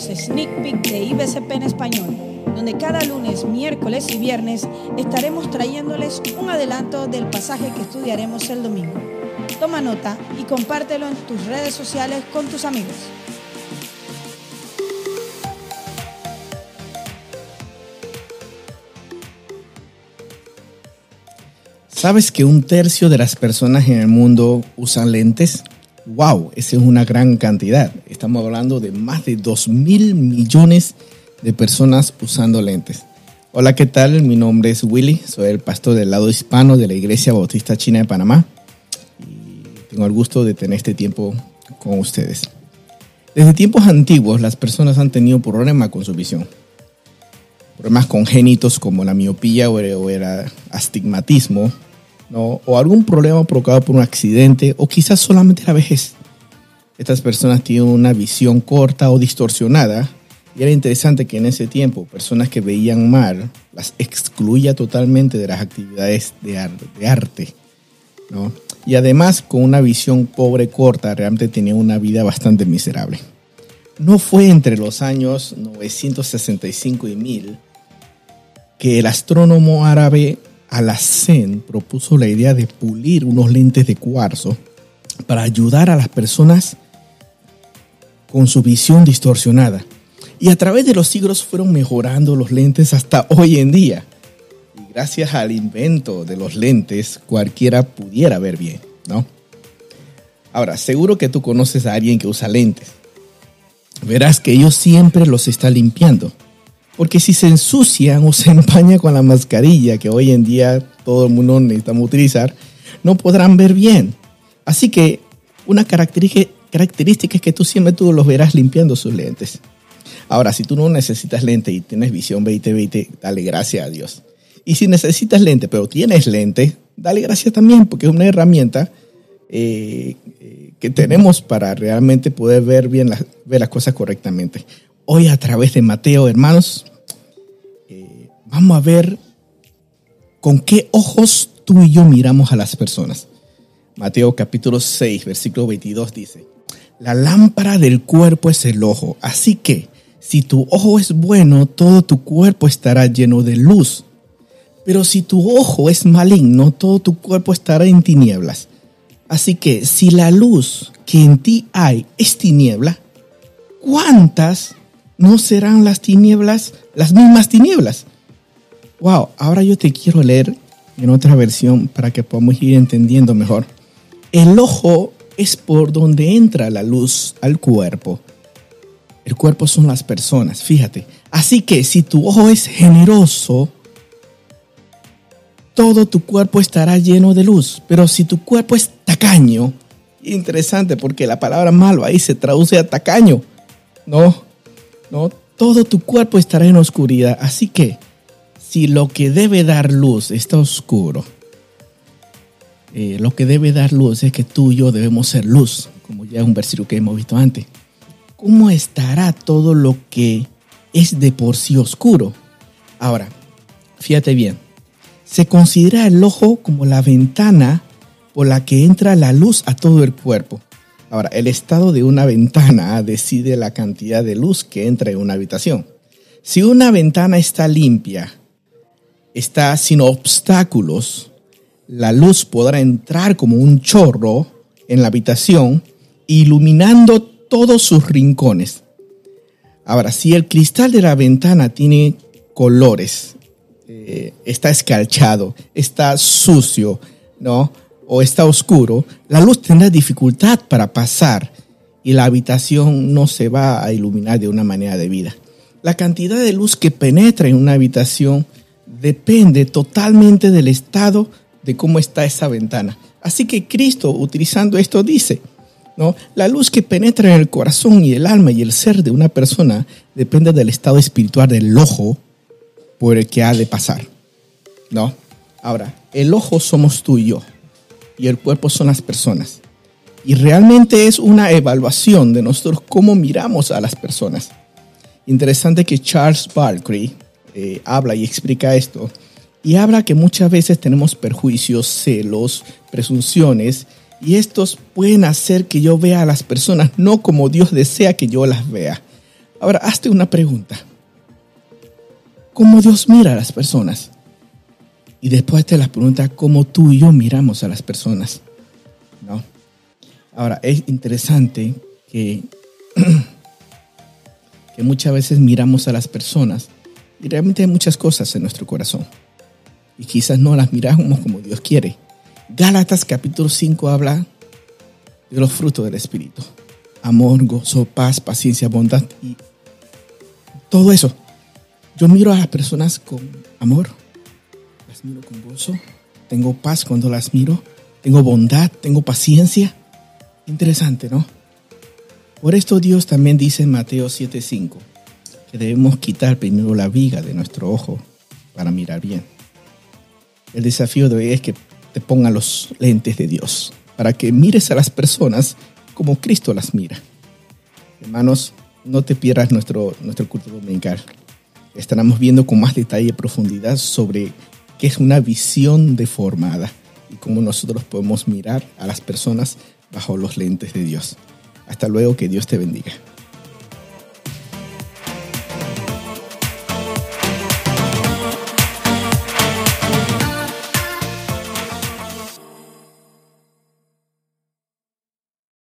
Sneak Peek de IBCP en español, donde cada lunes, miércoles y viernes estaremos trayéndoles un adelanto del pasaje que estudiaremos el domingo. Toma nota y compártelo en tus redes sociales con tus amigos. ¿Sabes que un tercio de las personas en el mundo usan lentes? ¡Wow! Esa es una gran cantidad. Estamos hablando de más de 2 mil millones de personas usando lentes. Hola, ¿qué tal? Mi nombre es Willy, soy el pastor del lado hispano de la Iglesia Bautista China de Panamá y tengo el gusto de tener este tiempo con ustedes. Desde tiempos antiguos las personas han tenido problemas con su visión. Problemas congénitos como la miopía o el astigmatismo, o algún problema provocado por un accidente o quizás solamente la vejez. Estas personas tienen una visión corta o distorsionada y era interesante que en ese tiempo personas que veían mal las excluía totalmente de las actividades de, arte. Y además con una visión pobre corta realmente tenía una vida bastante miserable. No fue entre los años 965 y 1000 que el astrónomo árabe Alacén propuso la idea de pulir unos lentes de cuarzo para ayudar a las personas con su visión distorsionada. Y a través de los siglos fueron mejorando los lentes hasta hoy en día. Y gracias al invento de los lentes, cualquiera pudiera ver bien, ¿no? Ahora, seguro que tú conoces a alguien que usa lentes. Verás que ellos siempre los está limpiando porque si se ensucian o se empañan con la mascarilla que hoy en día todo el mundo necesitamos utilizar, no podrán ver bien. Así que una característica es que tú siempre tú los verás limpiando sus lentes. Ahora, si tú no necesitas lente y tienes visión 20-20, dale gracias a Dios. Y si necesitas lente, pero tienes lente, dale gracias también, porque es una herramienta eh, eh, que tenemos para realmente poder ver bien ver las cosas correctamente hoy a través de Mateo, hermanos, eh, vamos a ver con qué ojos tú y yo miramos a las personas. Mateo capítulo 6, versículo 22 dice, la lámpara del cuerpo es el ojo, así que si tu ojo es bueno, todo tu cuerpo estará lleno de luz. Pero si tu ojo es maligno, todo tu cuerpo estará en tinieblas. Así que si la luz que en ti hay es tiniebla, ¿cuántas no serán las tinieblas las mismas tinieblas. Wow, ahora yo te quiero leer en otra versión para que podamos ir entendiendo mejor. El ojo es por donde entra la luz al cuerpo. El cuerpo son las personas, fíjate. Así que si tu ojo es generoso, todo tu cuerpo estará lleno de luz. Pero si tu cuerpo es tacaño, interesante porque la palabra malo ahí se traduce a tacaño, ¿no? ¿no? Todo tu cuerpo estará en oscuridad. Así que, si lo que debe dar luz está oscuro, eh, lo que debe dar luz es que tú y yo debemos ser luz, como ya es un versículo que hemos visto antes. ¿Cómo estará todo lo que es de por sí oscuro? Ahora, fíjate bien, se considera el ojo como la ventana por la que entra la luz a todo el cuerpo. Ahora, el estado de una ventana decide la cantidad de luz que entra en una habitación. Si una ventana está limpia, está sin obstáculos, la luz podrá entrar como un chorro en la habitación, iluminando todos sus rincones. Ahora, si el cristal de la ventana tiene colores, eh, está escarchado, está sucio, ¿no? o está oscuro, la luz tendrá dificultad para pasar y la habitación no se va a iluminar de una manera debida. La cantidad de luz que penetra en una habitación depende totalmente del estado de cómo está esa ventana. Así que Cristo, utilizando esto, dice, ¿no? La luz que penetra en el corazón y el alma y el ser de una persona depende del estado espiritual del ojo por el que ha de pasar, ¿no? Ahora, el ojo somos tú y yo y el cuerpo son las personas. Y realmente es una evaluación de nosotros cómo miramos a las personas. Interesante que Charles Barkley eh, habla y explica esto. Y habla que muchas veces tenemos perjuicios, celos, presunciones, y estos pueden hacer que yo vea a las personas no como Dios desea que yo las vea. Ahora, hazte una pregunta. ¿Cómo Dios mira a las personas? Y después te las pregunta cómo tú y yo miramos a las personas. ¿No? Ahora, es interesante que, que muchas veces miramos a las personas y realmente hay muchas cosas en nuestro corazón. Y quizás no las miramos como Dios quiere. Gálatas capítulo 5 habla de los frutos del Espíritu. Amor, gozo, paz, paciencia, bondad y todo eso. Yo miro a las personas con amor, las miro con gozo, tengo paz cuando las miro, tengo bondad, tengo paciencia. Interesante, ¿no? Por esto Dios también dice en Mateo 7:5 que debemos quitar primero la viga de nuestro ojo para mirar bien. El desafío de hoy es que te pongan los lentes de Dios para que mires a las personas como Cristo las mira. Hermanos, no te pierdas nuestro, nuestro culto dominical. Estaremos viendo con más detalle y profundidad sobre qué es una visión deformada y cómo nosotros podemos mirar a las personas bajo los lentes de Dios. Hasta luego, que Dios te bendiga.